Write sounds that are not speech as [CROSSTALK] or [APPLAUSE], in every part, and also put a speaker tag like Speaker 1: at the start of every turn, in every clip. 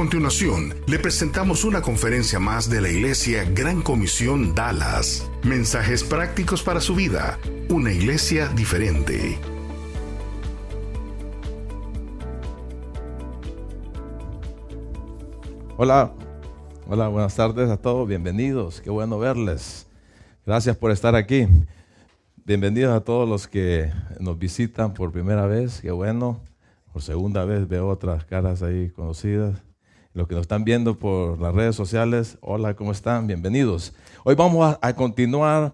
Speaker 1: A continuación, le presentamos una conferencia más de la Iglesia Gran Comisión Dallas. Mensajes prácticos para su vida. Una iglesia diferente.
Speaker 2: Hola, hola, buenas tardes a todos, bienvenidos, qué bueno verles. Gracias por estar aquí. Bienvenidos a todos los que nos visitan por primera vez, qué bueno. Por segunda vez veo otras caras ahí conocidas. Los que nos están viendo por las redes sociales, hola, ¿cómo están? Bienvenidos. Hoy vamos a, a continuar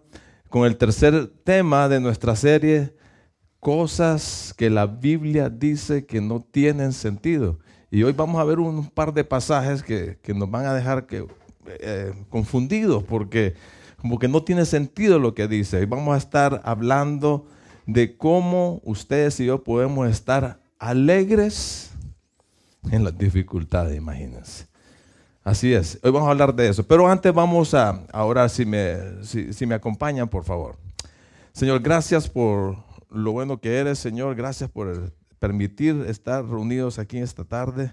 Speaker 2: con el tercer tema de nuestra serie, cosas que la Biblia dice que no tienen sentido. Y hoy vamos a ver un par de pasajes que, nos van a dejar que, eh, confundidos porque como que no tiene sentido lo que dice. Y vamos a estar hablando de cómo ustedes y yo podemos estar alegres en las dificultades, imagínense. Así es, hoy vamos a hablar de eso. Pero antes vamos a, orar si me, si me acompañan, por favor. Señor, gracias por lo bueno que eres, Señor. Gracias por permitir estar reunidos aquí esta tarde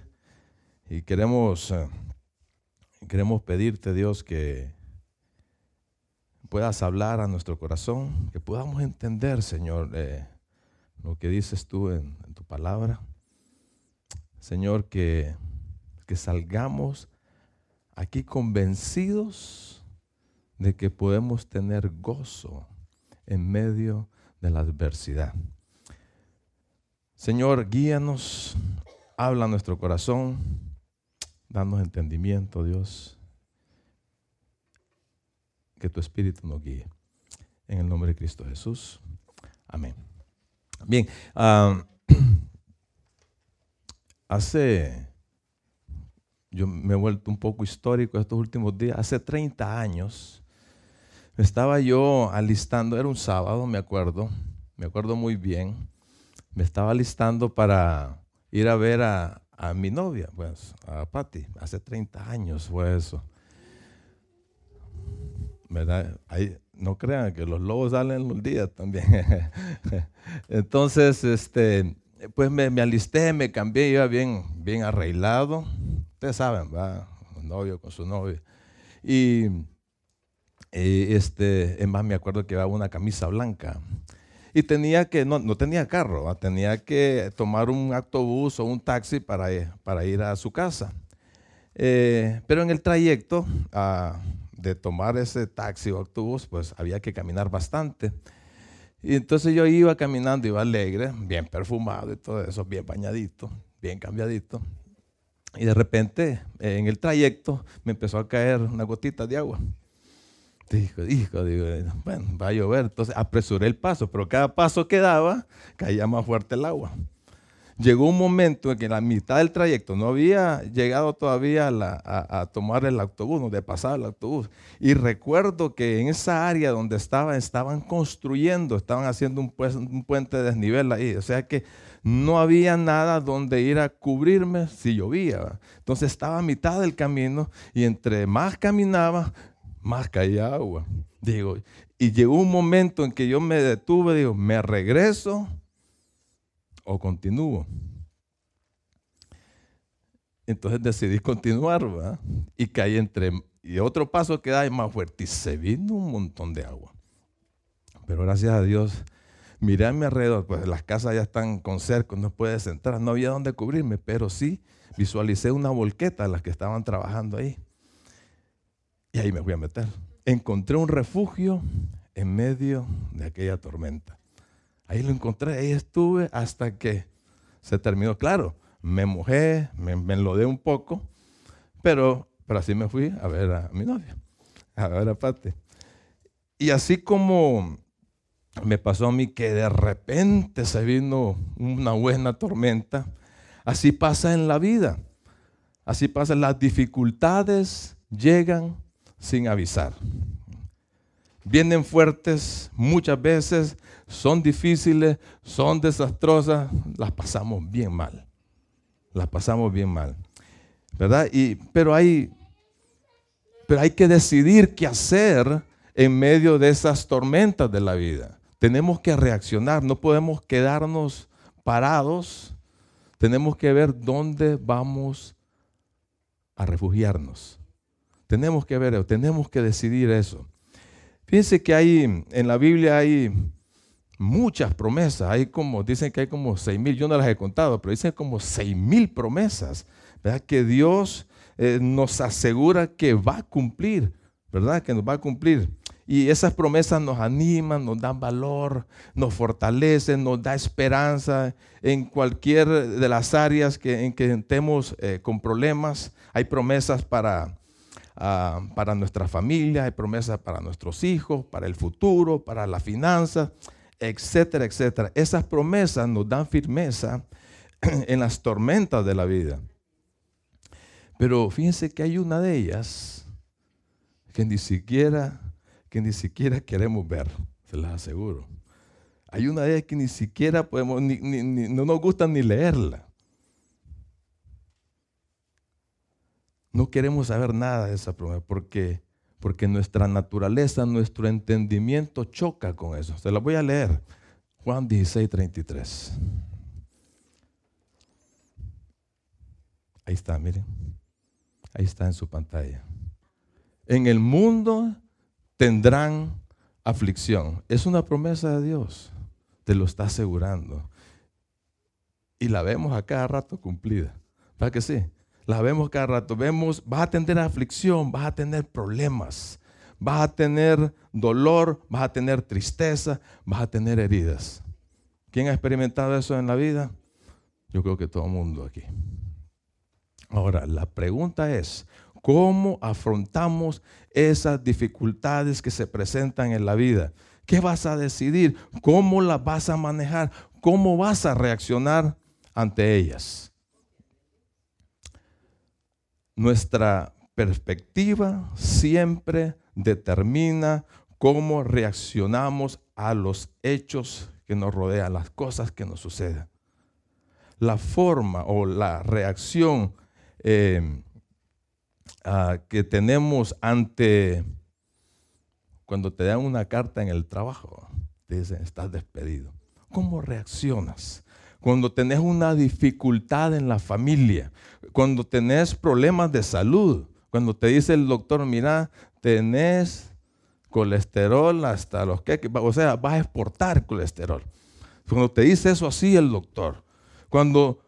Speaker 2: y queremos, eh, queremos pedirte, Dios, que puedas hablar a nuestro corazón, que podamos entender, Señor, eh, lo que dices tú en, tu palabra. Señor, que, que salgamos aquí convencidos de que podemos tener gozo en medio de la adversidad. Señor, guíanos, habla nuestro corazón, danos entendimiento, Dios. Que tu Espíritu nos guíe. En el nombre de Cristo Jesús. Amén. Bien, [CLEARS THROAT] hace, yo me he vuelto un poco histórico estos últimos días, hace 30 años, estaba yo alistando, era un sábado, me acuerdo, me acuerdo muy bien me estaba listando para ir a ver a, mi novia, pues, a Patty. Hace 30 años fue eso. No crean que los lobos salen los días también. [LAUGHS] Entonces, este, pues me, alisté, me cambié, iba bien, bien arreglado. Ustedes saben, va, un novio con su novia. Y, y este, es más, me acuerdo que llevaba una camisa blanca y tenía que, no, no tenía carro, tenía que tomar un autobús o un taxi para, para ir a su casa. Eh, pero en el trayecto ah, de tomar ese taxi o autobús, pues había que caminar bastante. Y entonces yo iba caminando, iba alegre, bien perfumado y todo eso, bien bañadito, bien cambiadito. Y de repente, en el trayecto, me empezó a caer una gotita de agua. Dijo, hijo, digo, bueno, va a llover. Entonces apresuré el paso, pero cada paso que daba caía más fuerte el agua. Llegó un momento en que en la mitad del trayecto no había llegado todavía a, tomar el autobús, donde pasaba el autobús. Y recuerdo que en esa área donde estaba, estaban construyendo, estaban haciendo un, un puente de desnivel ahí. O sea que no había nada donde ir a cubrirme si llovía. Entonces estaba a mitad del camino y entre más caminaba, más caía agua. Digo, y llegó un momento en que yo me detuve, digo, ¿me regreso o continúo? Entonces decidí continuar, ¿verdad? Y caí entre, y otro paso que da es más fuerte, y se vino un montón de agua. Pero gracias a Dios, miré a mi alrededor, pues las casas ya están con cerco, no puedes entrar, no había dónde cubrirme, pero sí visualicé una volqueta a las que estaban trabajando ahí. Y ahí me fui a meter. Encontré un refugio en medio de aquella tormenta. Ahí lo encontré, ahí estuve hasta que se terminó. Claro, me mojé, me, enlodé un poco, pero, pero así me fui a ver a mi novia, a ver a Pati. Y así como me pasó a mí que de repente se vino una buena tormenta, así pasa en la vida. Así pasa, las dificultades llegan sin avisar. Vienen fuertes muchas veces, son difíciles, son desastrosas, las pasamos bien mal. Las pasamos bien mal. ¿Verdad? Y, pero, hay, pero hay que decidir qué hacer en medio de esas tormentas de la vida. Tenemos que reaccionar, no podemos quedarnos parados. Tenemos que ver dónde vamos a refugiarnos. Tenemos que ver, tenemos que decidir eso. Fíjense que hay, en la Biblia hay muchas promesas. Hay como, dicen que hay como seis mil, yo no las he contado, pero dicen como seis mil promesas, ¿verdad? Que Dios eh, nos asegura que va a cumplir, ¿verdad? Que nos va a cumplir. Y esas promesas nos animan, nos dan valor, nos fortalecen, nos da esperanza en cualquier de las áreas que, en que estemos eh, con problemas. Hay promesas para, ah, para nuestra familia, hay promesas para nuestros hijos, para el futuro, para la finanza, etcétera, etcétera. Esas promesas nos dan firmeza [CLEARS THROAT] en las tormentas de la vida. Pero fíjense que hay una de ellas que ni siquiera que ni siquiera queremos ver, se las aseguro. Hay una de ellas que ni siquiera podemos, no nos gusta ni leerla. No queremos saber nada de esa promesa porque, porque nuestra naturaleza, nuestro entendimiento choca con eso. Se la voy a leer. Juan 16, 33. Ahí está, miren. Ahí está en su pantalla. En el mundo tendrán aflicción. Es una promesa de Dios. Te lo está asegurando. Y la vemos a cada rato cumplida. ¿Para que sí? La vemos cada rato. Vemos, vas a tener aflicción, vas a tener problemas, vas a tener dolor, vas a tener tristeza, vas a tener heridas. ¿Quién ha experimentado eso en la vida? Yo creo que todo el mundo aquí. Ahora, la pregunta es, ¿cómo afrontamos esas dificultades que se presentan en la vida. ¿Qué vas a decidir? ¿Cómo las vas a manejar? ¿Cómo vas a reaccionar ante ellas? Nuestra perspectiva siempre determina cómo reaccionamos a los hechos que nos rodean, las cosas que nos suceden. La forma o la reacción eh, Ah, que tenemos ante cuando te dan una carta en el trabajo, te dicen, estás despedido. ¿Cómo reaccionas? Cuando tenés una dificultad en la familia, cuando tenés problemas de salud, cuando te dice el doctor, mira, tenés colesterol hasta los que, o sea, vas a exportar colesterol. Cuando te dice eso así el doctor, cuando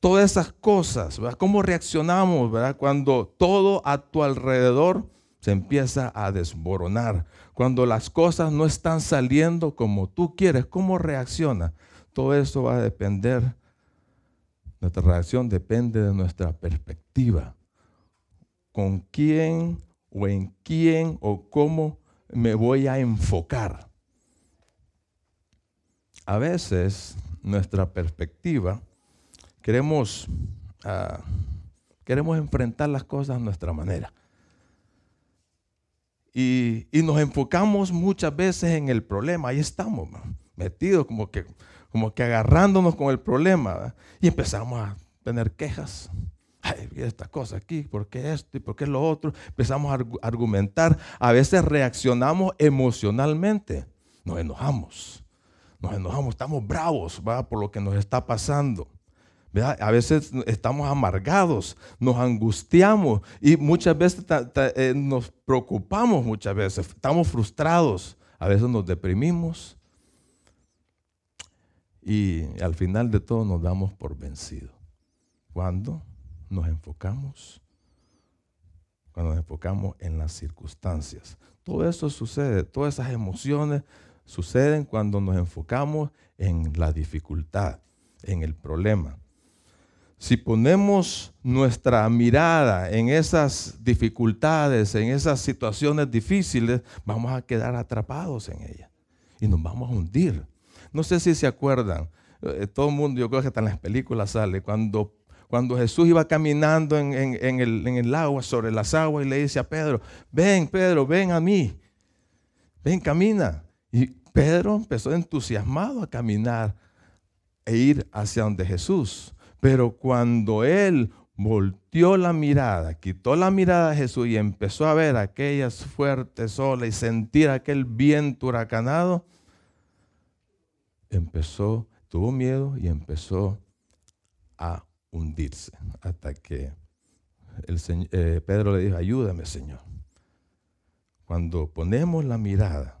Speaker 2: todas esas cosas. ¿Cómo reaccionamos, ¿verdad? Cuando todo a tu alrededor se empieza a desmoronar, cuando las cosas no están saliendo como tú quieres, ¿cómo reacciona? Todo eso va a depender, nuestra reacción depende de nuestra perspectiva. ¿Con quién o en quién o cómo me voy a enfocar? A veces nuestra perspectiva Queremos, ah, queremos enfrentar las cosas a nuestra manera. Y, nos enfocamos muchas veces en el problema. Ahí estamos, metidos como que, como que agarrándonos con el problema. Y empezamos a tener quejas. Ay, esta cosa aquí, ¿por qué esto y por qué lo otro? Empezamos a argumentar. A veces reaccionamos emocionalmente. Nos enojamos. Nos enojamos, estamos bravos por lo que nos está pasando. A veces estamos amargados, nos angustiamos y muchas veces eh, nos preocupamos, muchas veces estamos frustrados, a veces nos deprimimos y al final de todo nos damos por vencidos. Cuando nos enfocamos, cuando nos enfocamos en las circunstancias. Todo eso sucede, todas esas emociones suceden cuando nos enfocamos en la dificultad, en el problema si ponemos nuestra mirada en esas dificultades, en esas situaciones difíciles, vamos a quedar atrapados en ellas y nos vamos a hundir. No sé si se acuerdan, eh, todo el mundo, yo creo que hasta en las películas sale, cuando, cuando Jesús iba caminando en, el, en el agua, sobre las aguas, y le dice a Pedro, ven Pedro, ven a mí. ven, camina. Y Pedro empezó entusiasmado a caminar e ir hacia donde Jesús. Pero cuando él volteó la mirada, quitó la mirada de Jesús y empezó a ver aquellas fuertes olas y sentir aquel viento huracanado, empezó, tuvo miedo y empezó a hundirse hasta que el eh, Pedro le dijo, ayúdame Señor. Cuando ponemos la mirada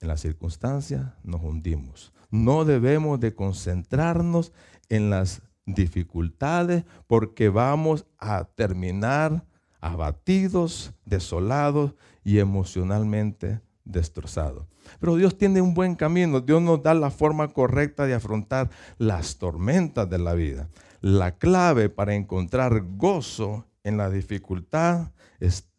Speaker 2: en las circunstancias, nos hundimos. No debemos de concentrarnos en las dificultades porque vamos a terminar abatidos, desolados y emocionalmente destrozados. Pero Dios tiene un buen camino, Dios nos da la forma correcta de afrontar las tormentas de la vida. La clave para encontrar gozo en la dificultad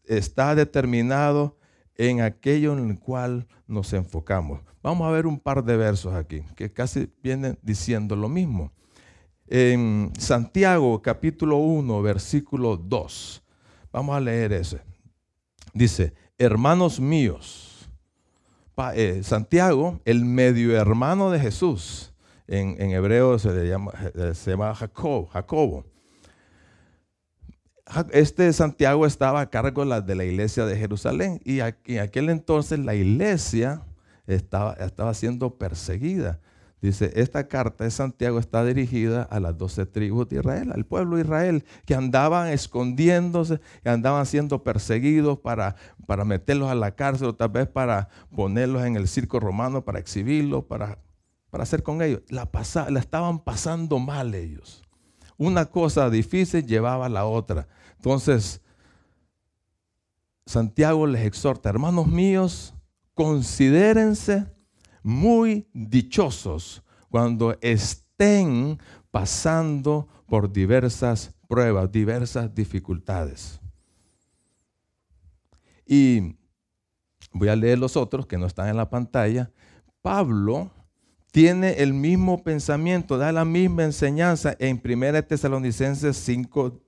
Speaker 2: está determinado en aquello en el cual nos enfocamos. Vamos a ver un par de versos aquí que casi vienen diciendo lo mismo. En Santiago capítulo 1, versículo 2. Vamos a leer ese. Dice, hermanos míos, eh, Santiago, el medio hermano de Jesús, en, hebreo se, le llama, eh, se llama Jacobo. Este Santiago estaba a cargo de la iglesia de Jerusalén y en aquel entonces la iglesia estaba, estaba siendo perseguida. Dice, esta carta de Santiago está dirigida a las doce tribus de Israel, al pueblo de Israel, que andaban escondiéndose, que andaban siendo perseguidos para, para meterlos a la cárcel o tal vez para ponerlos en el circo romano, para exhibirlos, para, para hacer con ellos. La, la estaban pasando mal ellos. Una cosa difícil llevaba a la otra. Entonces, Santiago les exhorta, hermanos míos, considérense muy dichosos cuando estén pasando por diversas pruebas, diversas dificultades. Y voy a leer los otros que no están en la pantalla. Pablo tiene el mismo pensamiento, da la misma enseñanza en 1 Tesalonicenses 5,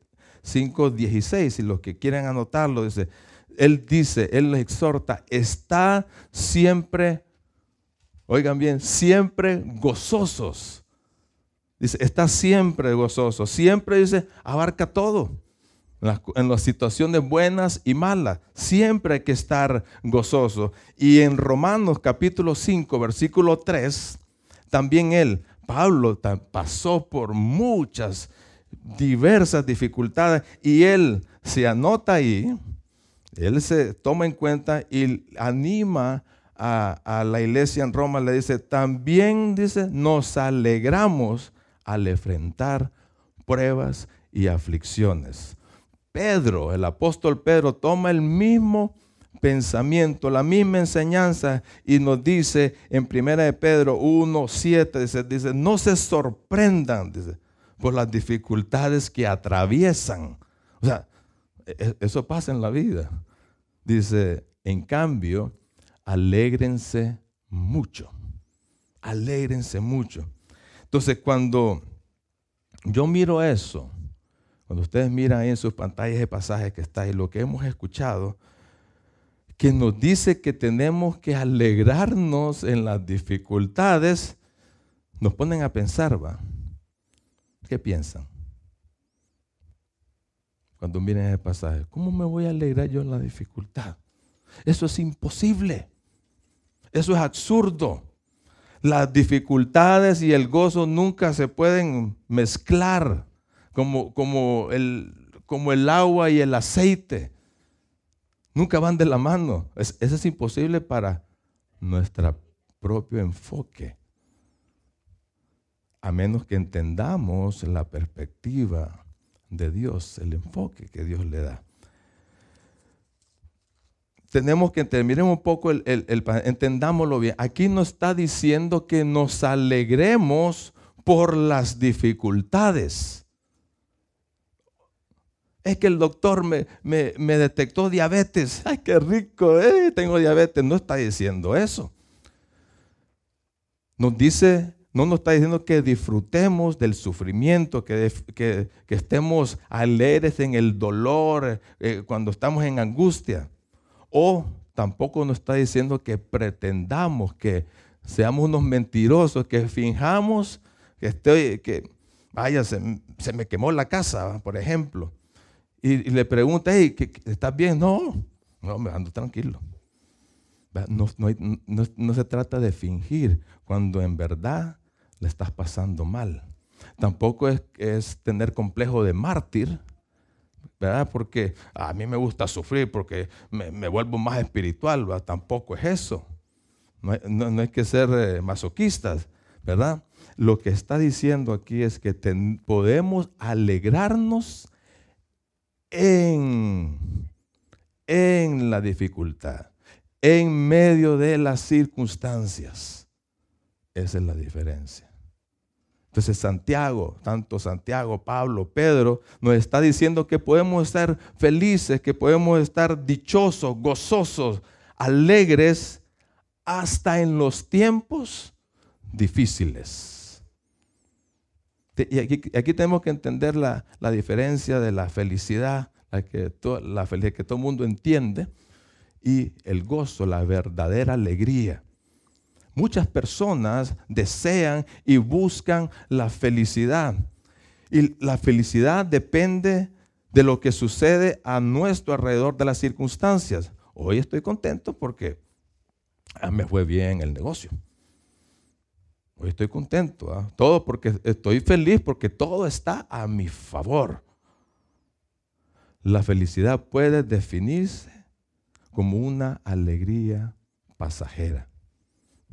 Speaker 2: 5, 16. Si los que quieren anotarlo, dice, él dice, Él les exhorta, está siempre, oigan bien, siempre gozosos. Dice, está siempre gozoso. Siempre dice, abarca todo. En las, situaciones buenas y malas, siempre hay que estar gozoso. Y en Romanos capítulo 5, versículo 3, también él, Pablo, pasó por muchas, diversas dificultades y él se anota ahí él se toma en cuenta y anima a, la iglesia en Roma, le dice, también dice, nos alegramos al enfrentar pruebas y aflicciones. Pedro, el apóstol Pedro, toma el mismo pensamiento, la misma enseñanza y nos dice en 1 de Pedro 1, 7, dice, dice, no se sorprendan por las dificultades que atraviesan. O sea, e, eso pasa en la vida. Dice, en cambio, alégrense mucho. Alégrense mucho. Entonces, cuando yo miro eso, cuando ustedes miran ahí en sus pantallas de pasajes que está ahí, lo que hemos escuchado, que nos dice que tenemos que alegrarnos en las dificultades, nos ponen a pensar, ¿va? ¿Qué piensan? cuando miren ese pasaje. ¿Cómo me voy a alegrar yo en la dificultad? Eso es imposible. Eso es absurdo. Las dificultades y el gozo nunca se pueden mezclar como, como, el, como el agua y el aceite. Nunca van de la mano. eso es imposible para nuestro propio enfoque. A menos que entendamos la perspectiva de Dios, el enfoque que Dios le da. Tenemos que entender, un poco, el, entendámoslo bien. Aquí no está diciendo que nos alegremos por las dificultades. Es que el doctor me, me, detectó diabetes. ¡Ay, qué rico! Eh, tengo diabetes. No está diciendo eso. Nos dice no nos está diciendo que disfrutemos del sufrimiento, que, que, estemos alegres en el dolor eh, cuando estamos en angustia. O tampoco nos está diciendo que pretendamos que seamos unos mentirosos, que finjamos que estoy, que vaya, se, me quemó la casa, por ejemplo. Y, le pregunta, hey, ¿estás bien? No, no, me ando tranquilo. No, no, se trata de fingir cuando en verdad le estás pasando mal. Tampoco es, es tener complejo de mártir, ¿verdad? Porque a mí me gusta sufrir porque me, vuelvo más espiritual, Tampoco es eso. No hay, que ser eh, masoquistas, ¿verdad? Lo que está diciendo aquí es que podemos alegrarnos en, en la dificultad, en medio de las circunstancias. Esa es la diferencia. Entonces Santiago, tanto Santiago, Pablo, Pedro, nos está diciendo que podemos estar felices, que podemos estar dichosos, gozosos, alegres, hasta en los tiempos difíciles. Y aquí, tenemos que entender la, diferencia de la felicidad, la, que la felicidad que todo el mundo entiende, y el gozo, la verdadera alegría. Muchas personas desean y buscan la felicidad. Y la felicidad depende de lo que sucede a nuestro alrededor de las circunstancias. Hoy estoy contento porque ah, me fue bien el negocio. Hoy estoy contento. ¿ah? Todo porque estoy feliz porque todo está a mi favor. La felicidad puede definirse como una alegría pasajera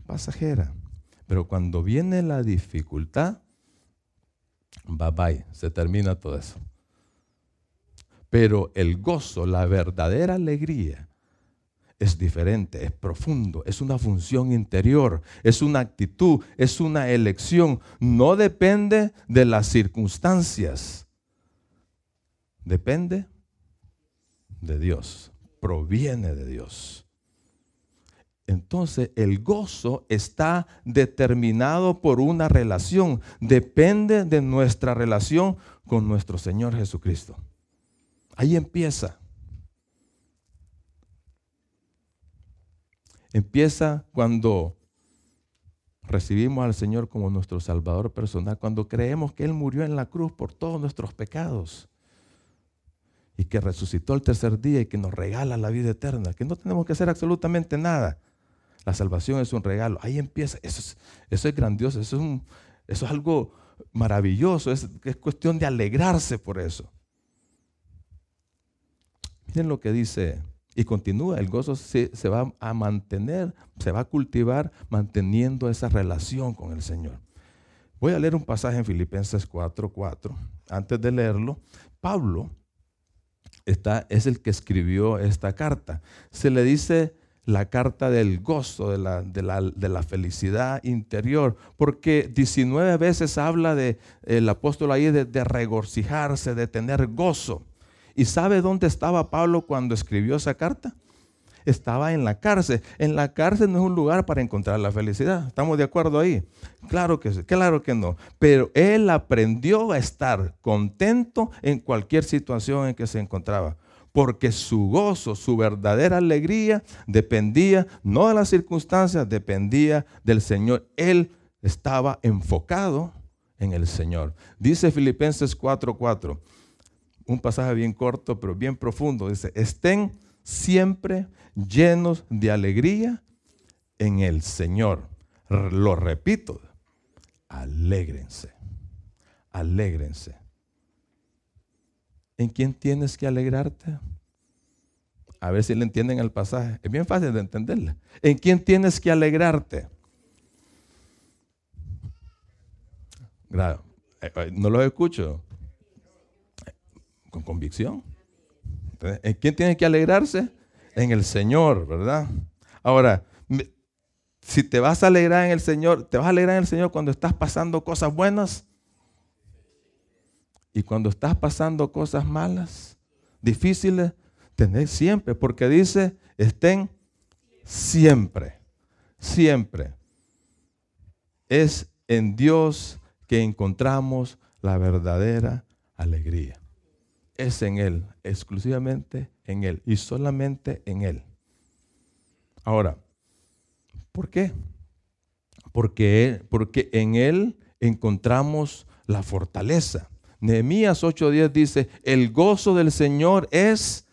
Speaker 2: pasajera. Pero cuando viene la dificultad, bye bye, se termina todo eso. Pero el gozo, la verdadera alegría, es diferente, es profundo, es una función interior, es una actitud, es una elección. No depende de las circunstancias, depende de Dios, proviene de Dios entonces el gozo está determinado por una relación, depende de nuestra relación con nuestro Señor Jesucristo. Ahí empieza. Empieza cuando recibimos al Señor como nuestro Salvador personal, cuando creemos que Él murió en la cruz por todos nuestros pecados y que resucitó el tercer día y que nos regala la vida eterna, que no tenemos que hacer absolutamente nada. La salvación es un regalo. Ahí empieza. Eso es, grandioso. Eso es, algo maravilloso. Es, es cuestión de alegrarse por eso. Miren lo que dice. Y continúa. El gozo se, se va a mantener, se va a cultivar manteniendo esa relación con el Señor. Voy a leer un pasaje en Filipenses 4:4. Antes de leerlo, Pablo está, es el que escribió esta carta. Se le dice la carta del gozo, de la, de la, felicidad interior, porque 19 veces habla de, el apóstol ahí de, de regocijarse, de tener gozo. ¿Y sabe dónde estaba Pablo cuando escribió esa carta? Estaba en la cárcel. En la cárcel no es un lugar para encontrar la felicidad. ¿Estamos de acuerdo ahí? Claro que sí, claro que no. Pero él aprendió a estar contento en cualquier situación en que se encontraba porque su gozo, su verdadera alegría dependía no de las circunstancias, dependía del Señor. Él estaba enfocado en el Señor. Dice Filipenses 4:4, un pasaje bien corto pero bien profundo. Dice, estén siempre llenos de alegría en el Señor. Lo repito, alégrense, alégrense. ¿En quién tienes que alegrarte? A ver si le entienden el pasaje. Es bien fácil de entenderle. ¿En quién tienes que alegrarte? Eh, eh, no lo escucho. Con convicción. ¿En quién tienes que alegrarse? En el Señor, ¿verdad? Ahora, si te vas a alegrar en el Señor, ¿te vas a alegrar en el Señor cuando estás pasando cosas buenas? Y cuando estás pasando cosas malas, difíciles, tenés siempre, porque dice, estén siempre, siempre. Es en Dios que encontramos la verdadera alegría. Es en Él, exclusivamente en Él y solamente en Él. Ahora, ¿por qué? Porque, porque en Él encontramos la fortaleza. Nehemías 8:10 dice, el gozo del Señor es,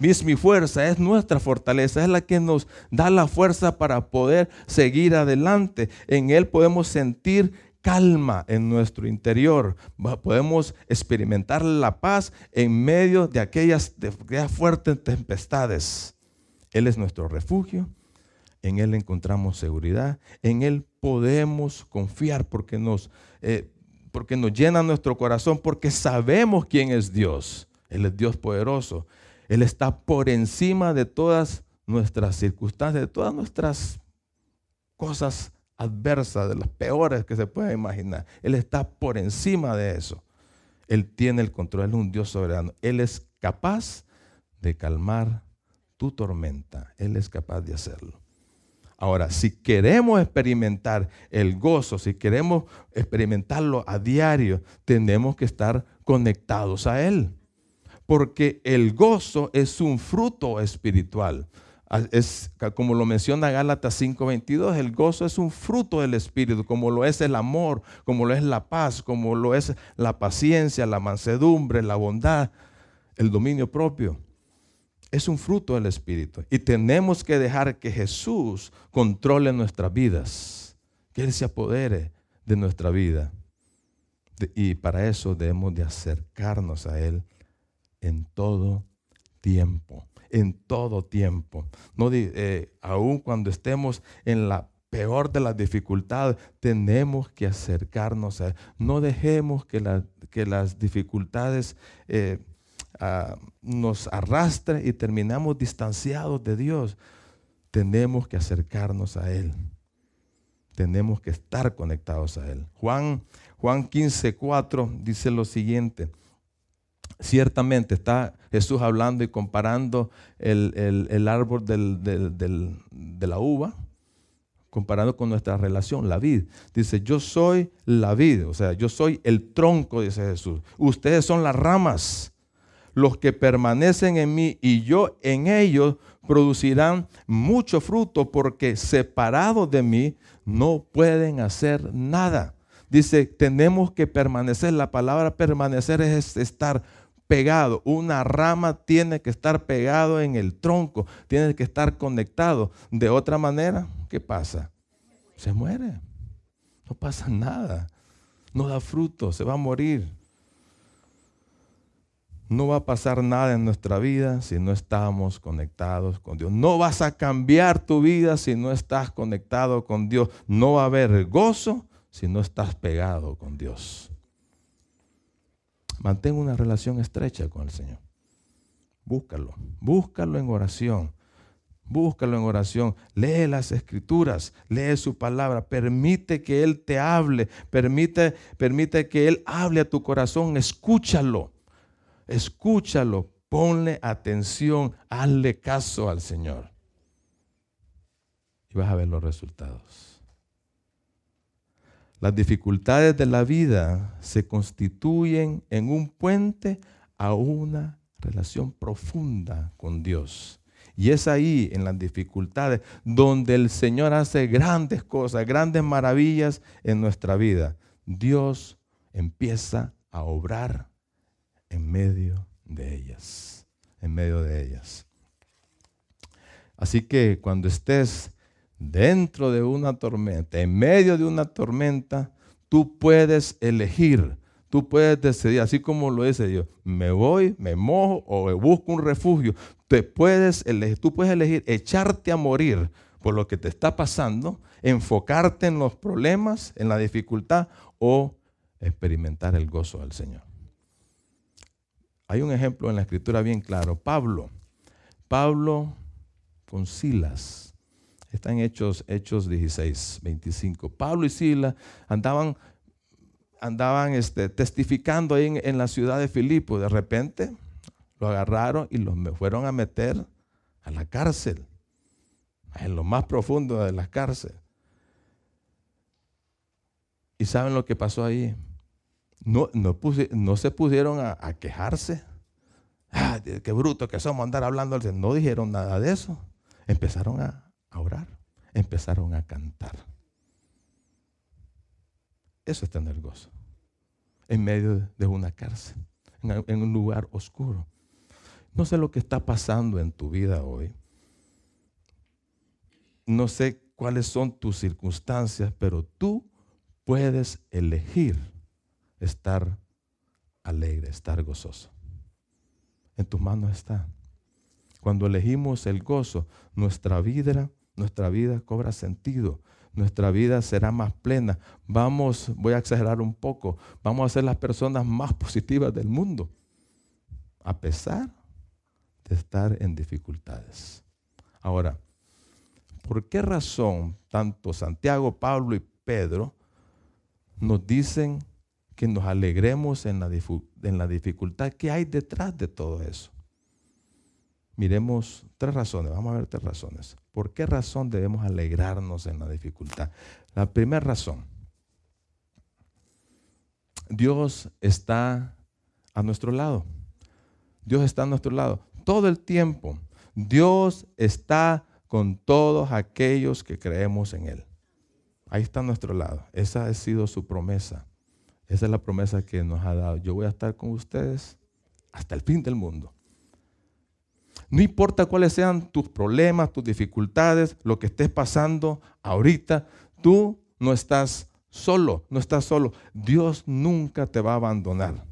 Speaker 2: es mi fuerza, es nuestra fortaleza, es la que nos da la fuerza para poder seguir adelante. En Él podemos sentir calma en nuestro interior. Podemos experimentar la paz en medio de aquellas, de aquellas fuertes tempestades. Él es nuestro refugio, en Él encontramos seguridad, en Él podemos confiar porque nos, eh, porque nos llena nuestro corazón, porque sabemos quién es Dios. Él es Dios poderoso. Él está por encima de todas nuestras circunstancias, de todas nuestras cosas adversas, de las peores que se pueda imaginar. Él está por encima de eso. Él tiene el control, Él es un Dios soberano. Él es capaz de calmar tu tormenta. Él es capaz de hacerlo. Ahora, si queremos experimentar el gozo, si queremos experimentarlo a diario, tenemos que estar conectados a Él. Porque el gozo es un fruto espiritual. Es, como lo menciona Gálatas 5:22, el gozo es un fruto del Espíritu, como lo es el amor, como lo es la paz, como lo es la paciencia, la mansedumbre, la bondad, el dominio propio es un fruto del Espíritu. Y tenemos que dejar que Jesús controle nuestras vidas, que Él se apodere de nuestra vida. Y para eso debemos de acercarnos a Él en todo tiempo, en todo tiempo. No, eh, aun cuando estemos en la peor de las dificultades, tenemos que acercarnos a Él. No dejemos que, las dificultades... Eh, nos arrastre y terminamos distanciados de Dios, tenemos que acercarnos a Él. Tenemos que estar conectados a Él. Juan, Juan 15, 4 dice lo siguiente. Ciertamente está Jesús hablando y comparando el, árbol de la uva, comparando con nuestra relación, la vid. Dice, yo soy la vid, o sea, yo soy el tronco, dice Jesús. Ustedes son las ramas los que permanecen en mí y yo en ellos producirán mucho fruto porque separados de mí no pueden hacer nada. Dice, tenemos que permanecer. La palabra permanecer es estar pegado. Una rama tiene que estar pegado en el tronco, tiene que estar conectado. De otra manera, ¿qué pasa? Se muere. No pasa nada. No da fruto, se va a morir. No va a pasar nada en nuestra vida si no estamos conectados con Dios. No vas a cambiar tu vida si no estás conectado con Dios. No va a haber gozo si no estás pegado con Dios. Mantén una relación estrecha con el Señor. Búscalo, búscalo en oración. Búscalo en oración, lee las escrituras, lee su palabra, permite que Él te hable, permite, permite que Él hable a tu corazón, escúchalo escúchalo, ponle atención, hazle caso al Señor. Y vas a ver los resultados. Las dificultades de la vida se constituyen en un puente a una relación profunda con Dios. Y es ahí, en las dificultades, donde el Señor hace grandes cosas, grandes maravillas en nuestra vida. Dios empieza a obrar en medio de ellas, en medio de ellas. Así que cuando estés dentro de una tormenta, en medio de una tormenta, tú puedes elegir, tú puedes decidir, así como lo dice Dios, me voy, me mojo o busco un refugio. Te puedes elegir, tú puedes elegir echarte a morir por lo que te está pasando, enfocarte en los problemas, en la dificultad o experimentar el gozo del Señor. Hay un ejemplo en la escritura bien claro. Pablo, Pablo con Silas. Están Hechos, Hechos 16, 25. Pablo y Silas andaban, andaban este, testificando ahí en, la ciudad de Filipo. De repente lo agarraron y los fueron a meter a la cárcel, en lo más profundo de la cárcel. ¿Y saben lo que pasó ahí? No, no, se pusieron a, quejarse. Ah, qué bruto que somos andar hablando. No dijeron nada de eso. Empezaron a orar, empezaron a cantar. Eso es tener gozo. En medio de una cárcel, en un lugar oscuro. No sé lo que está pasando en tu vida hoy. No sé cuáles son tus circunstancias, pero tú puedes elegir estar alegre, estar gozoso. En tus manos está. Cuando elegimos el gozo, nuestra vida, nuestra vida cobra sentido. Nuestra vida será más plena. Vamos, voy a exagerar un poco, vamos a ser las personas más positivas del mundo, a pesar de estar en dificultades. Ahora, ¿por qué razón tanto Santiago, Pablo y Pedro nos dicen que nos alegremos en la, dificultad? ¿Qué hay detrás de todo eso? Miremos tres razones, vamos a ver tres razones. ¿Por qué razón debemos alegrarnos en la dificultad? La primera razón, Dios está a nuestro lado. Dios está a nuestro lado todo el tiempo. Dios está con todos aquellos que creemos en Él. Ahí está a nuestro lado. Esa ha sido su promesa. Esa es la promesa que nos ha dado. Yo voy a estar con ustedes hasta el fin del mundo. No importa cuáles sean tus problemas, tus dificultades, lo que estés pasando ahorita, tú no estás solo, no estás solo. Dios nunca te va a abandonar.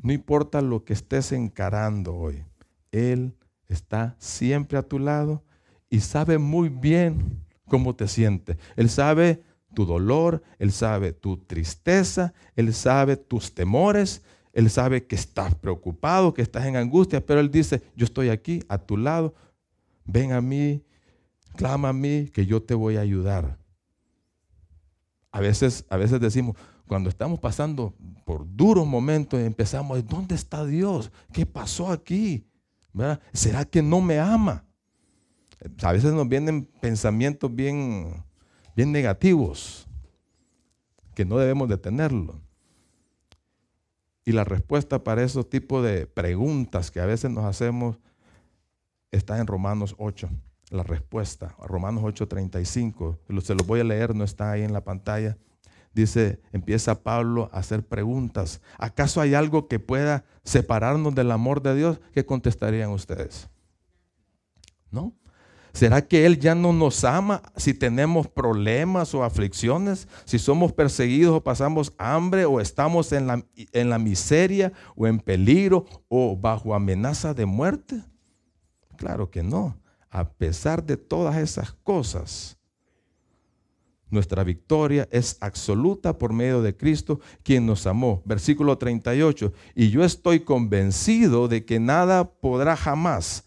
Speaker 2: No importa lo que estés encarando hoy, Él está siempre a tu lado y sabe muy bien cómo te sientes. Él sabe tu dolor, Él sabe tu tristeza, Él sabe tus temores, Él sabe que estás preocupado, que estás en angustia, pero Él dice, yo estoy aquí a tu lado, ven a mí, clama a mí, que yo te voy a ayudar. A veces, a veces decimos, cuando estamos pasando por duros momentos, empezamos, ¿dónde está Dios? ¿Qué pasó aquí? ¿Será que no me ama? A veces nos vienen pensamientos bien, bien negativos, que no debemos de tenerlo. Y la respuesta para esos tipos de preguntas que a veces nos hacemos está en Romanos 8. La respuesta, Romanos 8:35. Se los voy a leer, no está ahí en la pantalla dice, empieza Pablo a hacer preguntas. ¿Acaso hay algo que pueda separarnos del amor de Dios? ¿Qué contestarían ustedes? ¿No? ¿Será que Él ya no nos ama si tenemos problemas o aflicciones? Si somos perseguidos o pasamos hambre o estamos en la, en la miseria o en peligro o bajo amenaza de muerte? Claro que no. A pesar de todas esas cosas, nuestra victoria es absoluta por medio de Cristo, quien nos amó. Versículo 38. Y yo estoy convencido de que nada podrá jamás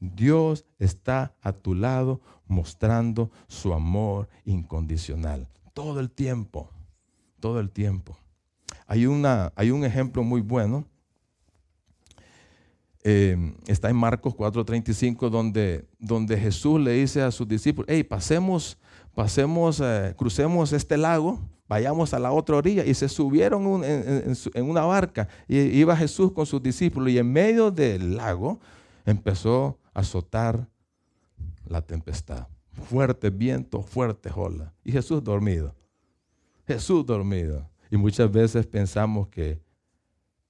Speaker 2: Dios está a tu lado mostrando su amor incondicional. Todo el tiempo, todo el tiempo. Hay, una, hay un ejemplo muy bueno. Eh, está en Marcos 4:35 donde, donde Jesús le dice a sus discípulos, hey, pasemos, pasemos, eh, crucemos este lago vayamos a la otra orilla. Y se subieron en, una barca. Y iba Jesús con sus discípulos. Y en medio del lago empezó azotar la tempestad. Fuerte viento, fuerte ola. Y Jesús dormido. Jesús dormido. Y muchas veces pensamos que,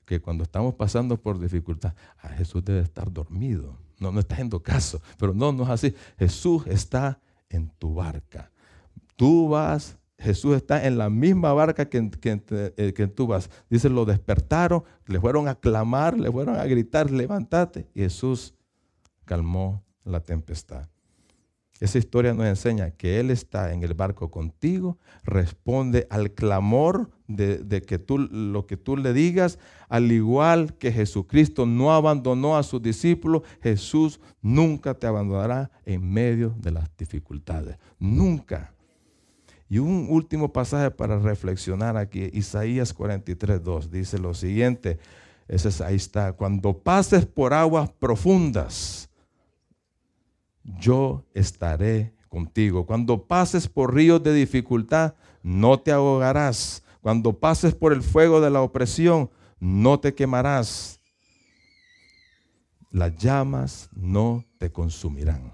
Speaker 2: que cuando estamos pasando por dificultad, ah, Jesús debe estar dormido. No, no está haciendo caso. Pero no, no es así. Jesús está en tu barca. Tú vas Jesús está en la misma barca que, eh, que, tú vas. Dice, lo despertaron, le fueron a clamar, le fueron a gritar, levántate. Jesús calmó la tempestad. Esa historia nos enseña que Él está en el barco contigo, responde al clamor de, que tú, lo que tú le digas, al igual que Jesucristo no abandonó a sus discípulos, Jesús nunca te abandonará en medio de las dificultades. Nunca. Y un último pasaje para reflexionar aquí, Isaías 43, 2, dice lo siguiente, ese es, ahí está, cuando pases por aguas profundas, yo estaré contigo. Cuando pases por ríos de dificultad, no te ahogarás. Cuando pases por el fuego de la opresión, no te quemarás. Las llamas no te consumirán.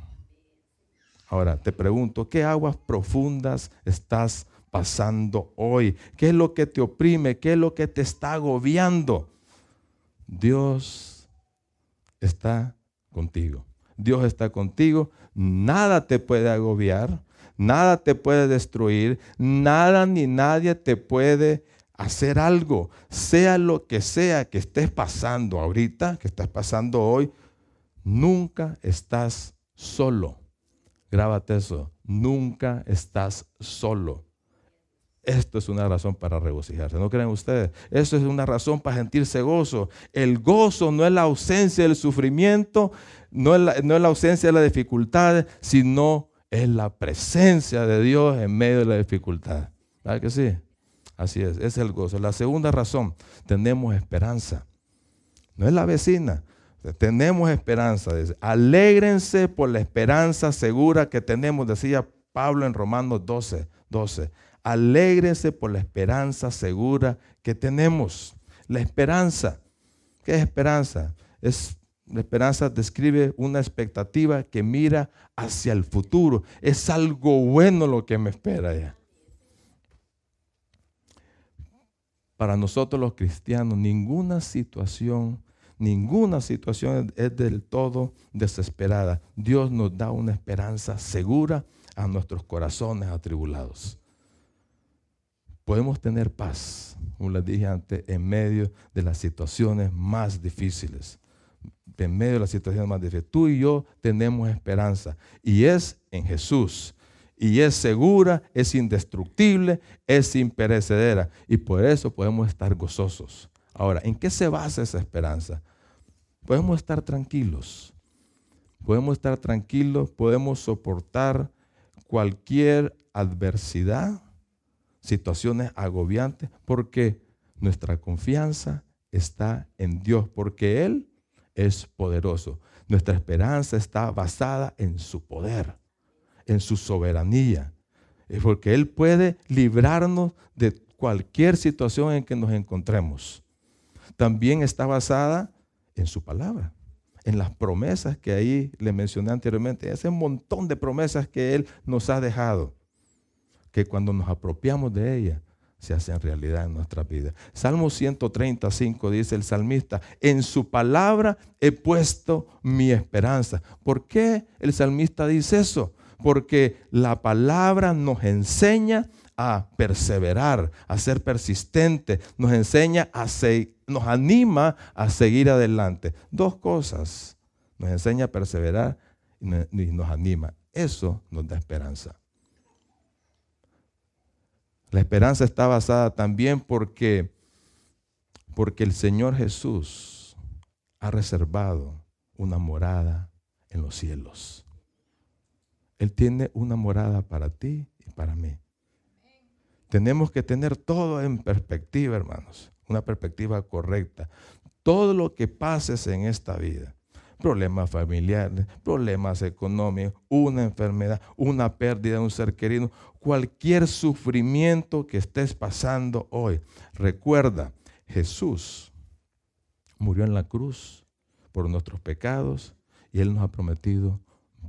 Speaker 2: Ahora te pregunto, ¿qué aguas profundas estás pasando hoy? ¿Qué es lo que te oprime? ¿Qué es lo que te está agobiando? Dios está contigo. Dios está contigo. Nada te puede agobiar. Nada te puede destruir, nada ni nadie te puede hacer algo. Sea lo que sea que estés pasando ahorita, que estás pasando hoy, nunca estás solo. Grábate eso, nunca estás solo. Esto es una razón para regocijarse, ¿no creen ustedes? Eso es una razón para sentirse gozo. El gozo no es la ausencia del sufrimiento, no es la, no es la ausencia de las dificultades, sino es la presencia de Dios en medio de la dificultad. ¿Verdad que sí? Así es, es el gozo. La segunda razón, tenemos esperanza. No es la vecina, tenemos esperanza. Alégrense por la esperanza segura que tenemos, decía Pablo en Romanos 12, 12. Alégrense por la esperanza segura que tenemos. La esperanza. ¿Qué es esperanza? Es la esperanza describe una expectativa que mira hacia el futuro. Es algo bueno lo que me espera ya. Para nosotros los cristianos, ninguna situación, ninguna situación es del todo desesperada. Dios nos da una esperanza segura a nuestros corazones atribulados. Podemos tener paz, como les dije antes, en medio de las situaciones más difíciles en medio de la situación más difícil. Tú y yo tenemos esperanza y es en Jesús. Y es segura, es indestructible, es imperecedera. Y por eso podemos estar gozosos. Ahora, ¿en qué se basa esa esperanza? Podemos estar tranquilos. Podemos estar tranquilos, podemos soportar cualquier adversidad, situaciones agobiantes, porque nuestra confianza está en Dios, porque Él es poderoso. Nuestra esperanza está basada en su poder, en su soberanía. Porque Él puede librarnos de cualquier situación en que nos encontremos. También está basada en su palabra, en las promesas que ahí le mencioné anteriormente, ese montón de promesas que Él nos ha dejado, que cuando nos apropiamos de ellas, se hacen realidad en nuestra vida. Salmo 135 dice el salmista, en su palabra he puesto mi esperanza. ¿Por qué el salmista dice eso? Porque la palabra nos enseña a perseverar, a ser persistente, nos enseña a nos anima a seguir adelante. Dos cosas, nos enseña a perseverar y nos anima. Eso nos da esperanza. La esperanza está basada también porque, porque el Señor Jesús ha reservado una morada en los cielos. Él tiene una morada para ti y para mí. Tenemos que tener todo en perspectiva, hermanos, una perspectiva correcta. Todo lo que pases en esta vida, problemas familiares, problemas económicos, una enfermedad, una pérdida de un ser querido, cualquier sufrimiento que estés pasando hoy. Recuerda, Jesús murió en la cruz por nuestros pecados y Él nos ha prometido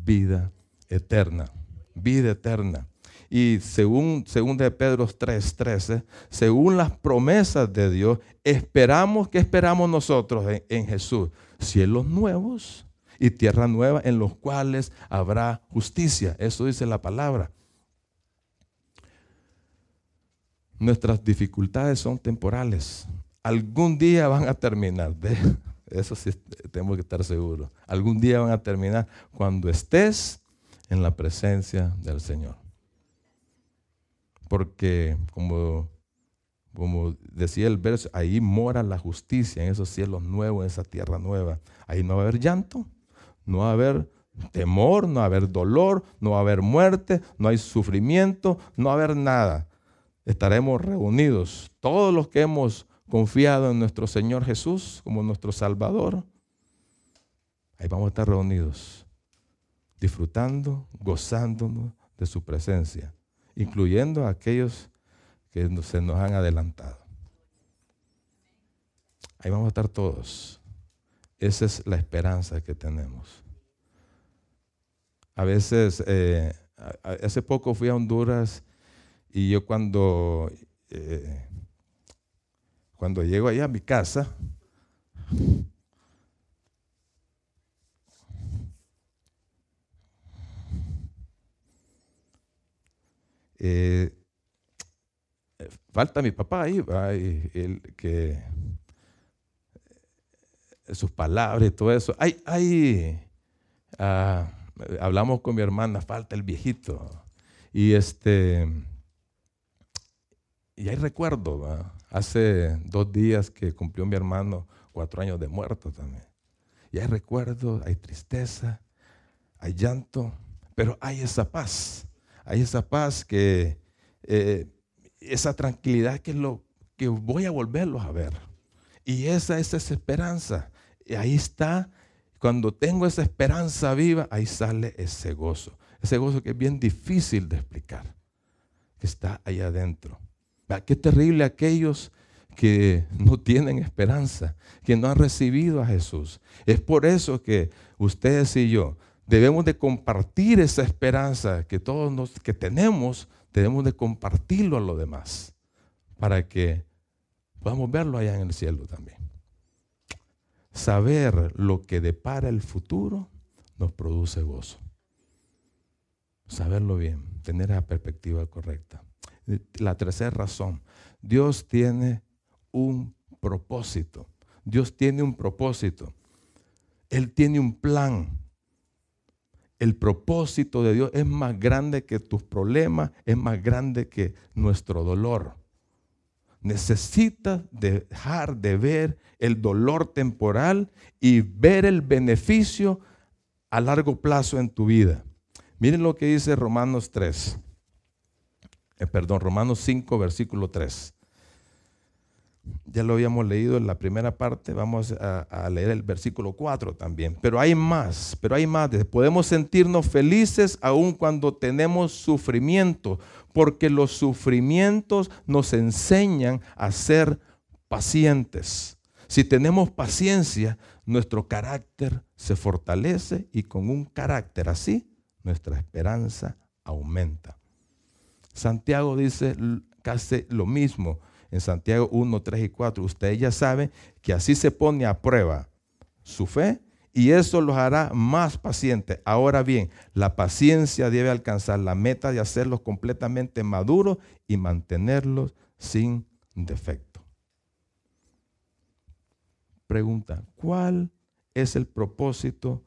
Speaker 2: vida eterna, vida eterna. Y según, según de Pedro 3:13, según las promesas de Dios, esperamos, ¿qué esperamos nosotros en, en Jesús? cielos nuevos y tierra nueva en los cuales habrá justicia. Eso dice la palabra. Nuestras dificultades son temporales. Algún día van a terminar. De eso sí tenemos que estar seguros. Algún día van a terminar cuando estés en la presencia del Señor. Porque como como decía el verso, ahí mora la justicia, en esos cielos nuevos, en esa tierra nueva. Ahí no va a haber llanto, no va a haber temor, no va a haber dolor, no va a haber muerte, no hay sufrimiento, no va a haber nada. Estaremos reunidos, todos los que hemos confiado en nuestro Señor Jesús como nuestro Salvador. Ahí vamos a estar reunidos, disfrutando, gozándonos de su presencia, incluyendo a aquellos que se nos han adelantado. Ahí vamos a estar todos. Esa es la esperanza que tenemos. A veces, eh, hace poco fui a Honduras y yo cuando, eh, cuando llego allá a mi casa, eh, falta mi papá ahí, el, que sus palabras y todo eso. Hay, hay ah, hablamos con mi hermana, falta el viejito. Y este, y hay recuerdo, hace dos días que cumplió mi hermano cuatro años de muerto también. Y hay recuerdo, hay tristeza, hay llanto, pero hay esa paz, hay esa paz que, eh, esa tranquilidad que, lo, que voy a volverlos a ver. Y esa, es esa esperanza. Y ahí está cuando tengo esa esperanza viva, ahí sale ese gozo. Ese gozo que es bien difícil de explicar, que está ahí adentro. Qué terrible aquellos que no tienen esperanza, que no han recibido a Jesús. Es por eso que ustedes y yo debemos de compartir esa esperanza que todos nos, que tenemos, debemos de compartirlo a los demás, para que podamos verlo allá en el cielo también saber lo que depara el futuro nos produce gozo. Saberlo bien, tener la perspectiva correcta. La tercera razón, Dios tiene un propósito. Dios tiene un propósito. Él tiene un plan. El propósito de Dios es más grande que tus problemas, es más grande que nuestro dolor necesitas dejar de ver el dolor temporal y ver el beneficio a largo plazo en tu vida. Miren lo que dice Romanos 3. Eh, perdón, Romanos 5, versículo 3. Ya lo habíamos leído en la primera parte, vamos a, leer el versículo 4 también. Pero hay más, pero hay más. Podemos sentirnos felices aun cuando tenemos sufrimiento, porque los sufrimientos nos enseñan a ser pacientes. Si tenemos paciencia, nuestro carácter se fortalece y con un carácter así, nuestra esperanza aumenta. Santiago dice casi lo mismo en Santiago 1, 3 y 4. Ustedes ya saben que así se pone a prueba su fe y eso los hará más pacientes. Ahora bien, la paciencia debe alcanzar la meta de hacerlos completamente maduros y mantenerlos sin defecto. Pregunta, ¿cuál es el propósito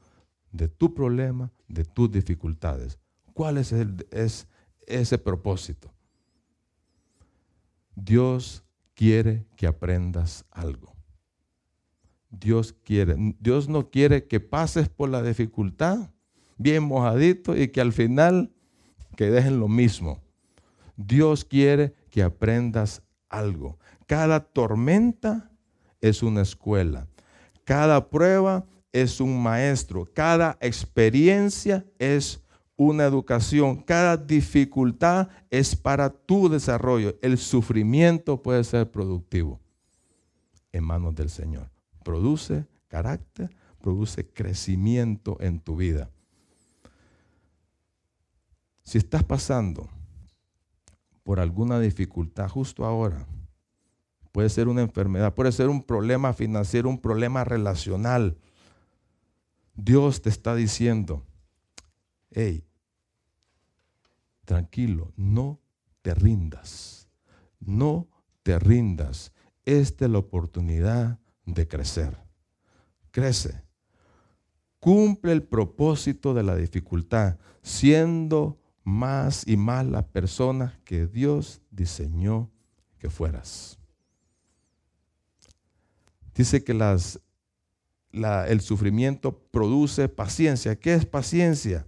Speaker 2: de tu problema, de tus dificultades? ¿Cuál es, es ese propósito? Dios quiere que aprendas algo. Dios quiere. Dios no quiere que pases por la dificultad bien mojadito y que al final quedes en lo mismo. Dios quiere que aprendas algo. Cada tormenta es una escuela. Cada prueba es un maestro. Cada experiencia es una educación. Cada dificultad es para tu desarrollo. El sufrimiento puede ser productivo en manos del Señor. Produce carácter, produce crecimiento en tu vida. Si estás pasando por alguna dificultad justo ahora, puede ser una enfermedad, puede ser un problema financiero, un problema relacional. Dios te está diciendo, hey, tranquilo, no te rindas, no te rindas. Esta es la oportunidad de crecer. Crece. Cumple el propósito de la dificultad, siendo más y más la persona que Dios diseñó que fueras. dice que las, el sufrimiento produce paciencia. ¿Qué es paciencia?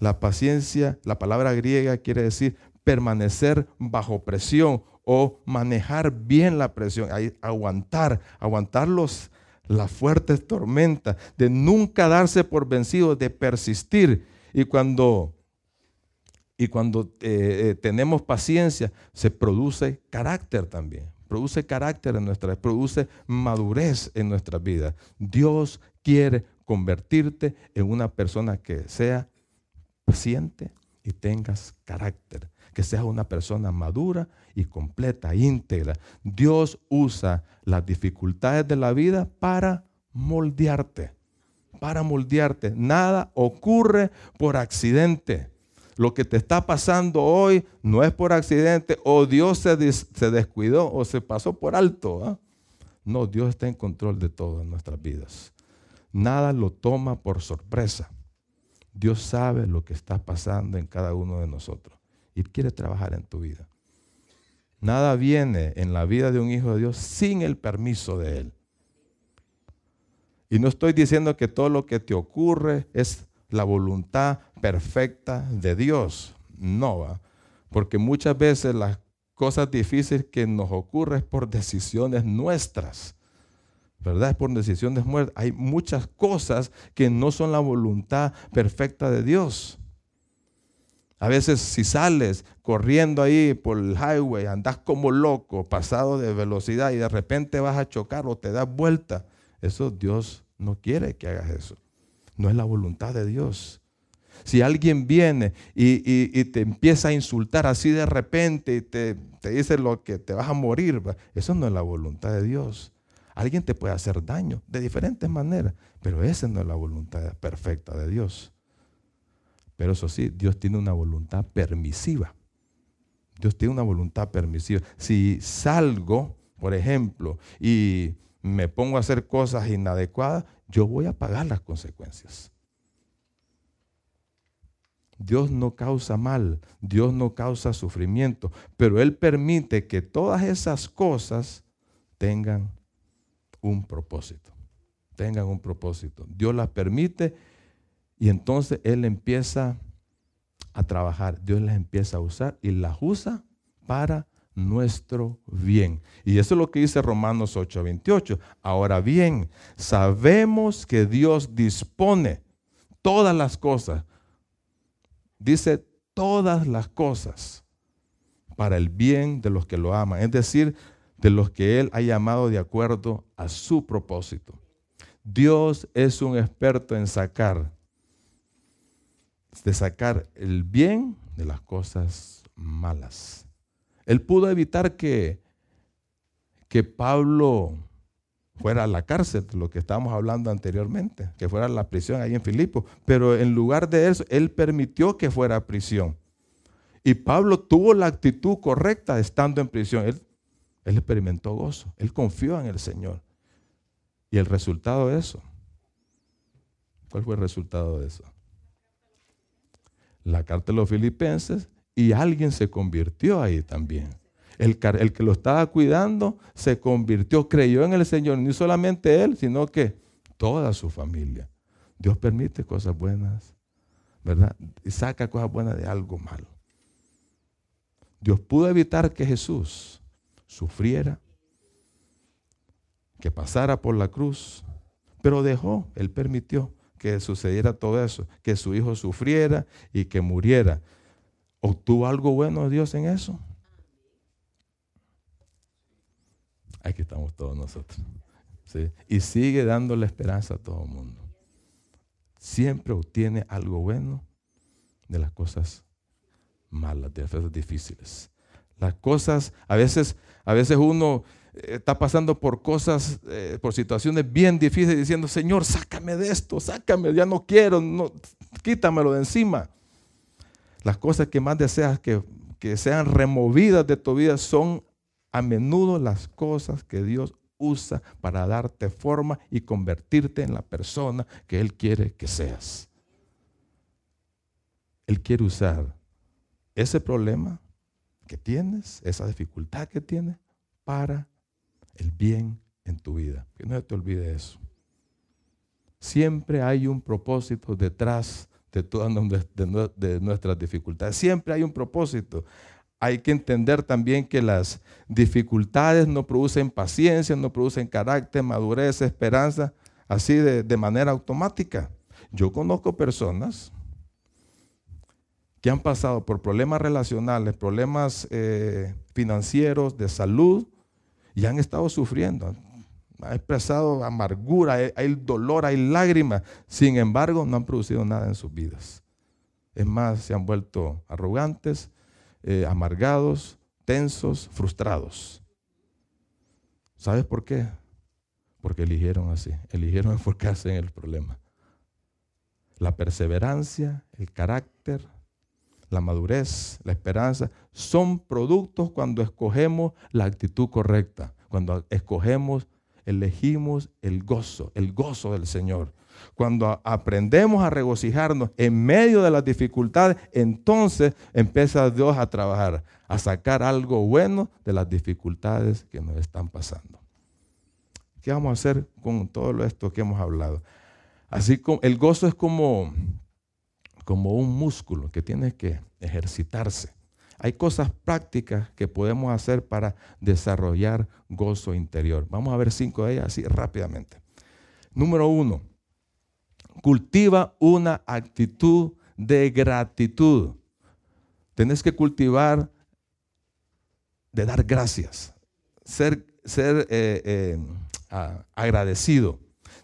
Speaker 2: La paciencia, la palabra griega quiere decir permanecer bajo presión o manejar bien la presión, aguantar, aguantar los, las fuertes tormentas, de nunca darse por vencido, de persistir. Y cuando, y cuando eh, eh, tenemos paciencia, se produce carácter también. Produce carácter en nuestra vida, produce madurez en nuestra vida. Dios quiere convertirte en una persona que sea paciente y tengas carácter que seas una persona madura y completa, íntegra. Dios usa las dificultades de la vida para moldearte, para moldearte. Nada ocurre por accidente. Lo que te está pasando hoy no es por accidente o Dios se, descuidó o se pasó por alto. ¿ah? No, Dios está en control de todo en nuestras vidas. Nada lo toma por sorpresa. Dios sabe lo que está pasando en cada uno de nosotros y quiere trabajar en tu vida. Nada viene en la vida de un hijo de Dios sin el permiso de Él. Y no estoy diciendo que todo lo que te ocurre es la voluntad perfecta de Dios. No, va. Porque muchas veces las cosas difíciles que nos ocurren es por decisiones nuestras. ¿Verdad? Es por decisiones muertas. Hay muchas cosas que no son la voluntad perfecta de Dios. A veces si sales corriendo ahí por el highway, andas como loco, pasado de velocidad y de repente vas a chocar o te das vuelta. Eso Dios no quiere que hagas eso. No es la voluntad de Dios. Si alguien viene y, te empieza a insultar así de repente y te, te, dice lo que te vas a morir, eso no es la voluntad de Dios. Alguien te puede hacer daño de diferentes maneras, pero esa no es la voluntad perfecta de Dios. Pero eso sí, Dios tiene una voluntad permisiva. Dios tiene una voluntad permisiva. Si salgo, por ejemplo, y me pongo a hacer cosas inadecuadas, yo voy a pagar las consecuencias. Dios no causa mal, Dios no causa sufrimiento, pero Él permite que todas esas cosas tengan un propósito, tengan un propósito. Dios las permite y entonces Él empieza a trabajar, Dios las empieza a usar y las usa para nuestro bien. Y eso es lo que dice Romanos 8:28. Ahora bien, sabemos que Dios dispone todas las cosas. Dice todas las cosas para el bien de los que lo aman, es decir, de los que Él ha llamado de acuerdo a su propósito. Dios es un experto en sacar de sacar el bien de las cosas malas. Él pudo evitar que, que Pablo fuera a la cárcel, lo que estábamos hablando anteriormente, que fuera a la prisión ahí en Filipo, pero en lugar de eso, él permitió que fuera a prisión. Y Pablo tuvo la actitud correcta estando en prisión. Él, él experimentó gozo, él confió en el Señor. Y el resultado de eso, ¿cuál fue el resultado de eso? la carta de los filipenses y alguien se convirtió ahí también. El, que lo estaba cuidando se convirtió, creyó en el Señor, no solamente él, sino que toda su familia. Dios permite cosas buenas, ¿verdad? Y saca cosas buenas de algo malo. Dios pudo evitar que Jesús sufriera, que pasara por la cruz, pero dejó, Él permitió que sucediera todo eso, que su hijo sufriera y que muriera. ¿Obtuvo algo bueno Dios en eso? Aquí estamos todos nosotros. Y sigue dándole esperanza a todo el mundo. Siempre obtiene algo bueno de las cosas malas, de las cosas difíciles. Las cosas, a veces, a veces uno está pasando por cosas, eh, por situaciones bien difíciles, diciendo, Señor, sácame de esto, sácame, ya no quiero, no, quítamelo de encima. Las cosas que más deseas que, que sean removidas de tu vida son a menudo las cosas que Dios usa para darte forma y convertirte en la persona que Él quiere que seas. Él quiere usar ese problema que tienes, esa dificultad que tienes, para el bien en tu vida. Que no te olvide eso. Siempre hay un propósito detrás de todas [LAUGHS] nuestras dificultades. Siempre hay un propósito. Hay que entender también que las dificultades no producen paciencia, no producen carácter, madurez, esperanza, así de, manera automática. Yo conozco personas que han pasado por problemas relacionales, problemas eh, financieros, de salud, y han estado sufriendo. Ha expresado amargura, hay, dolor, hay lágrimas. Sin embargo, no han producido nada en sus vidas. Es más, se han vuelto arrogantes, eh, amargados, tensos, frustrados. ¿Sabes por qué? Porque eligieron así, eligieron [LAUGHS] enfocarse en el problema. La perseverancia, el carácter, la madurez, la esperanza, son productos cuando escogemos la actitud correcta, cuando escogemos, elegimos el gozo, el gozo del Señor. Cuando aprendemos a regocijarnos en medio de las dificultades, entonces empieza Dios a trabajar, a sacar algo bueno de las dificultades que nos están pasando. ¿Qué vamos a hacer con todo esto que hemos hablado? Así como el gozo es como, como un músculo que tiene que ejercitarse. Hay cosas prácticas que podemos hacer para desarrollar gozo interior. Vamos a ver cinco de ellas así rápidamente. Número uno, cultiva una actitud de gratitud. Tenés que cultivar de dar gracias, ser, ser eh, eh, agradecido.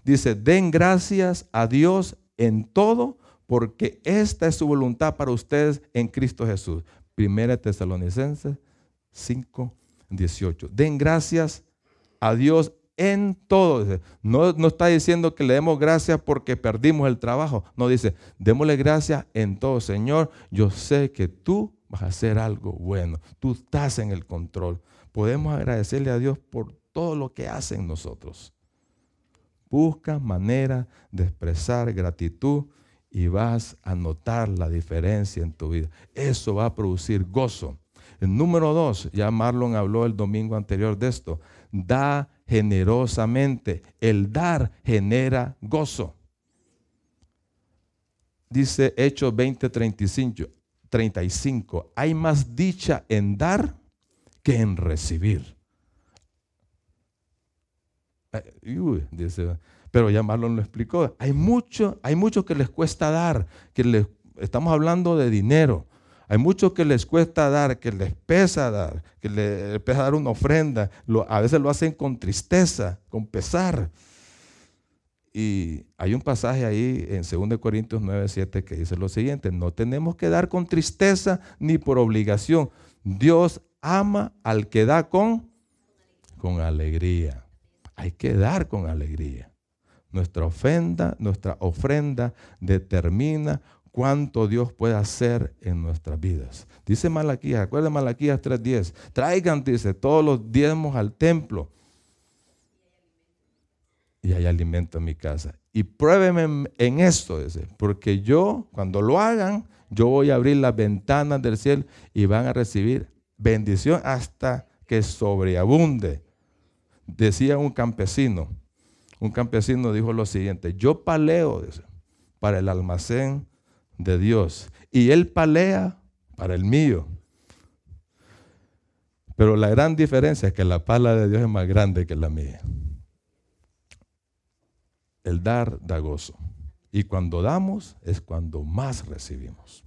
Speaker 2: Dice, den gracias a Dios en todo, porque esta es su voluntad para ustedes en Cristo Jesús. Primera Tesalonicenses 5, 18. Den gracias a Dios en todo. No, no está diciendo que le demos gracias porque perdimos el trabajo. No dice, démosle gracias en todo. Señor, yo sé que tú vas a hacer algo bueno. Tú estás en el control. Podemos agradecerle a Dios por todo lo que hace en nosotros. Busca manera de expresar gratitud y vas a notar la diferencia en tu vida. Eso va a producir gozo. Número dos, ya Marlon habló el domingo anterior de esto, da generosamente. El dar genera gozo. Dice Hechos 20, 35, hay más dicha en dar que en recibir. Pero ya Marlon lo explicó. Hay mucho, hay mucho que les cuesta dar, que les, estamos hablando de dinero. Hay muchos que les cuesta dar, que les pesa dar, que les pesa dar una ofrenda. a veces lo hacen con tristeza, con pesar. Y hay un pasaje ahí en 2 Corintios 9, 7 que dice lo siguiente, no tenemos que dar con tristeza ni por obligación. Dios ama al que da con, con alegría. Hay que dar con alegría. Nuestra ofrenda, nuestra ofrenda determina cuánto Dios puede hacer en nuestras vidas. Dice Malaquías, acuerda Malaquías 3:10, traigan, dice, todos los diezmos al templo y hay alimento en mi casa. Y pruébenme en esto, dice, porque yo, cuando lo hagan, yo voy a abrir las ventanas del cielo y van a recibir bendición hasta que sobreabunde. Decía un campesino, un campesino dijo lo siguiente, yo paleo para el almacén de Dios y Él palea para el mío. Pero la gran diferencia es que la pala de Dios es más grande que la mía. El dar da gozo. Y cuando damos es cuando más recibimos.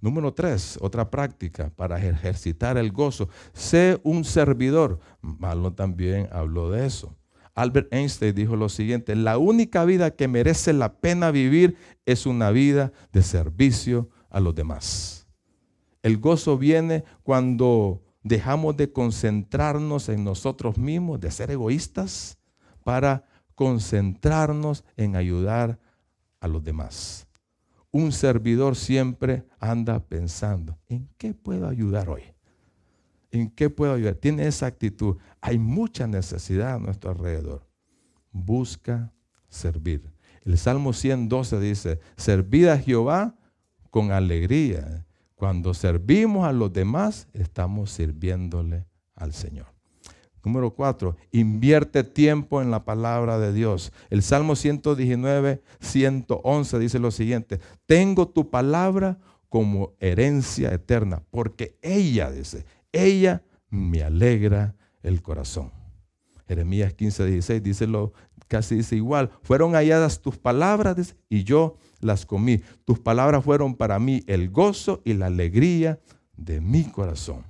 Speaker 2: Número tres, otra práctica para ejercitar el gozo. Sé un servidor. Malo también habló de eso. Albert Einstein dijo lo siguiente, la única vida que merece la pena vivir es una vida de servicio a los demás. El gozo viene cuando dejamos de concentrarnos en nosotros mismos, de ser egoístas, para concentrarnos en ayudar a los demás. Un servidor siempre anda pensando, ¿en qué puedo ayudar hoy? ¿En qué puedo ayudar? Tiene esa actitud. Hay mucha necesidad a nuestro alrededor. Busca servir. El Salmo 112 dice, servid a Jehová con alegría. Cuando servimos a los demás, estamos sirviéndole al Señor. Número cuatro, invierte tiempo en la palabra de Dios. El Salmo 119, 111 dice lo siguiente, tengo tu palabra como herencia eterna, porque ella, dice, ella me alegra el corazón. Jeremías 15, 16 dice lo, casi dice igual, fueron halladas tus palabras y yo las comí. Tus palabras fueron para mí el gozo y la alegría de mi corazón.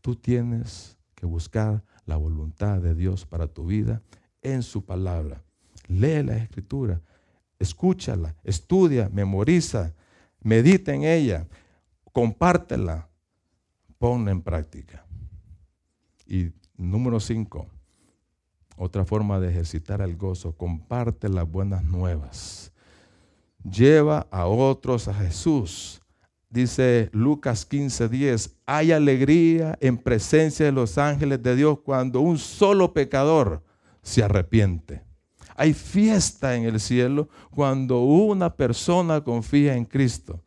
Speaker 2: Tú tienes que buscar la voluntad de Dios para tu vida en su palabra. Lee la escritura, escúchala, estudia, memoriza, medita en ella, compártela, ponla en práctica. Y número cinco, otra forma de ejercitar el gozo, comparte las buenas nuevas. Lleva a otros a Jesús dice Lucas 15:10, hay alegría en presencia de los ángeles de Dios cuando un solo pecador se arrepiente. Hay fiesta en el cielo cuando una persona confía en Cristo.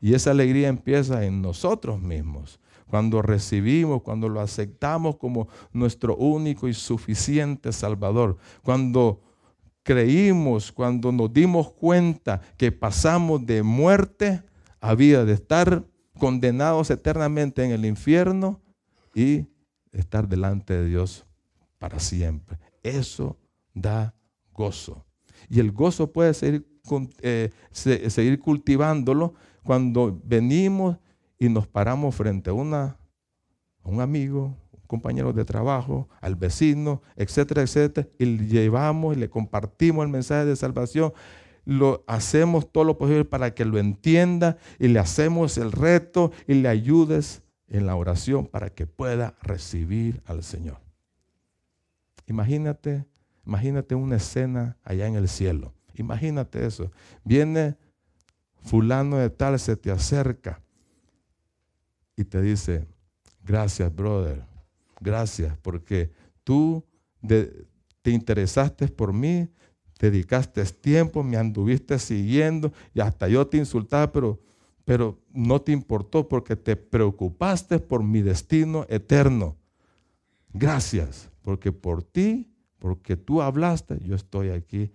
Speaker 2: Y esa alegría empieza en nosotros mismos, cuando recibimos, cuando lo aceptamos como nuestro único y suficiente Salvador, cuando creímos, cuando nos dimos cuenta que pasamos de muerte había de estar condenados eternamente en el infierno y estar delante de Dios para siempre. Eso da gozo. Y el gozo puede seguir, eh, seguir cultivándolo cuando venimos y nos paramos frente a, una, un amigo, un compañero de trabajo, al vecino, etcétera, etcétera, y le llevamos y le compartimos el mensaje de salvación lo hacemos todo lo posible para que lo entienda y le hacemos el reto y le ayudes en la oración para que pueda recibir al Señor. Imagínate, imagínate una escena allá en el cielo. Imagínate eso. Viene fulano de tal, se te acerca y te dice, gracias, brother, gracias, porque tú te interesaste por mí, dedicaste tiempo, me anduviste siguiendo y hasta yo te insultaba, pero, pero no te importó porque te preocupaste por mi destino eterno. Gracias, porque por ti, porque tú hablaste, yo estoy aquí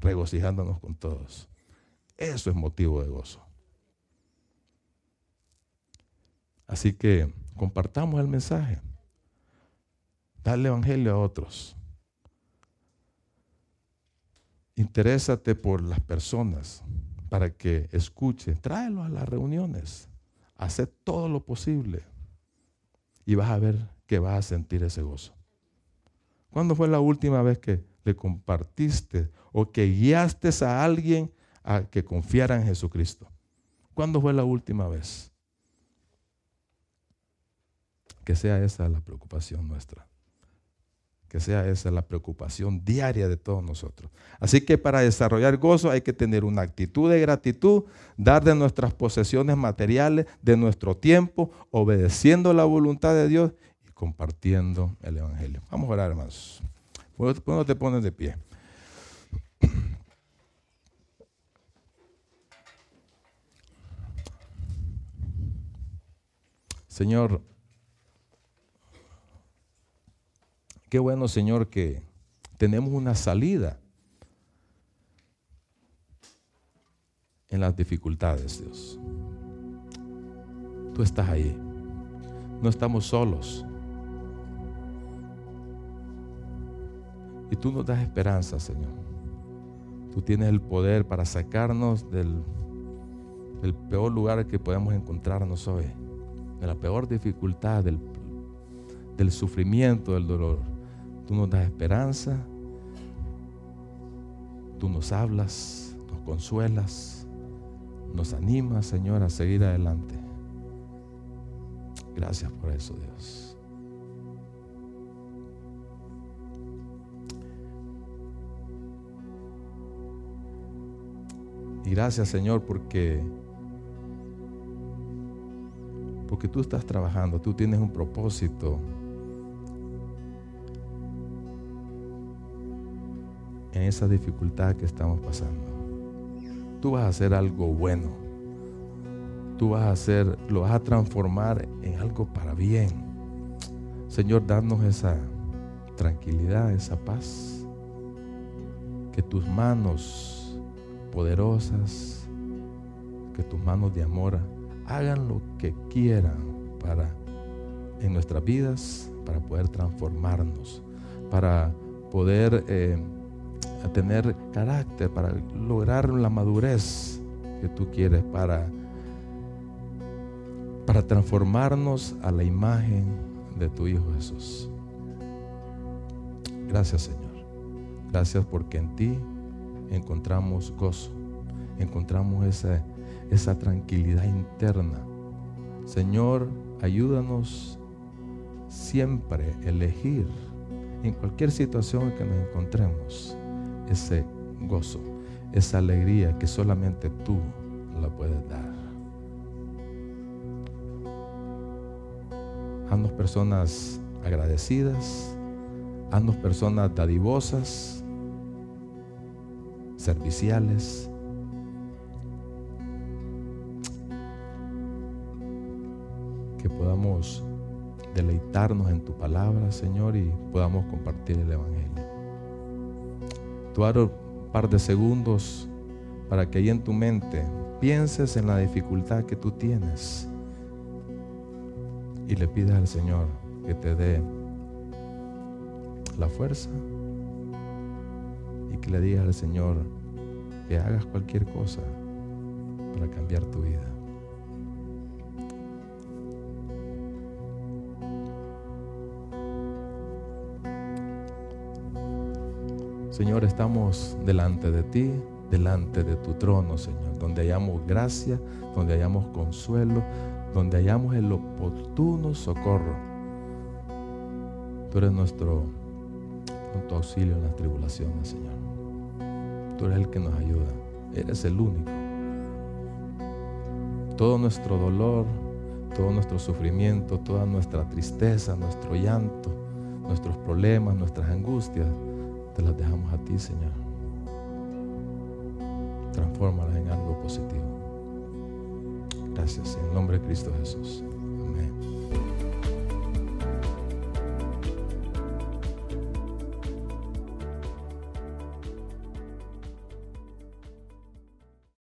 Speaker 2: regocijándonos con todos. Eso es motivo de gozo. Así que compartamos el mensaje. Dale evangelio a otros. Interésate por las personas para que escuchen. Tráelos a las reuniones. Haz todo lo posible. Y vas a ver que vas a sentir ese gozo. ¿Cuándo fue la última vez que le compartiste o que guiaste a alguien a que confiara en Jesucristo? ¿Cuándo fue la última vez? Que sea esa la preocupación nuestra que sea esa la preocupación diaria de todos nosotros. Así que para desarrollar gozo hay que tener una actitud de gratitud, dar de nuestras posesiones materiales, de nuestro tiempo, obedeciendo la voluntad de Dios y compartiendo el Evangelio. Vamos a orar, hermanos. ¿Cuándo te pones de pie? Señor, Qué bueno, Señor, que tenemos una salida en las dificultades, Dios. Tú estás ahí. No estamos solos. Y tú nos das esperanza, Señor. Tú tienes el poder para sacarnos del, peor lugar que podemos encontrarnos hoy, de la peor dificultad, del, del sufrimiento, del dolor. Tú nos das esperanza, tú nos hablas, nos consuelas, nos animas, Señor, a seguir adelante. Gracias por eso, Dios. Y gracias, Señor, porque porque tú estás trabajando, tú tienes un propósito en esa dificultad que estamos pasando. Tú vas a hacer algo bueno. Tú vas a hacer, lo vas a transformar en algo para bien. Señor, danos esa tranquilidad, esa paz. Que tus manos poderosas, que tus manos de amor hagan lo que quieran para en nuestras vidas, para poder transformarnos, para poder eh, tener carácter, para lograr la madurez que tú quieres para, para transformarnos a la imagen de tu Hijo Jesús. Gracias Señor. Gracias porque en ti encontramos gozo, encontramos esa, esa tranquilidad interna. Señor, ayúdanos siempre a elegir en cualquier situación en que nos encontremos ese gozo, esa alegría que solamente tú la puedes dar. Haznos personas agradecidas, haznos personas dadivosas, serviciales. Que podamos deleitarnos en tu palabra, Señor, y podamos compartir el Evangelio. Un par de segundos para que ahí en tu mente pienses en la dificultad que tú tienes y le pidas al Señor que te dé la fuerza y que le digas al Señor que hagas cualquier cosa para cambiar tu vida. Señor, estamos delante de ti, delante de tu trono, Señor, donde hayamos gracia, donde hayamos consuelo, donde hayamos el oportuno socorro. Tú eres nuestro auxilio en las tribulaciones, Señor. Tú eres el que nos ayuda. Eres el único. Todo nuestro dolor, todo nuestro sufrimiento, toda nuestra tristeza, nuestro llanto, nuestros problemas, nuestras angustias, te las dejamos a ti, Señor. Transfórmalas en algo positivo. Gracias, en nombre de Cristo Jesús. Amén.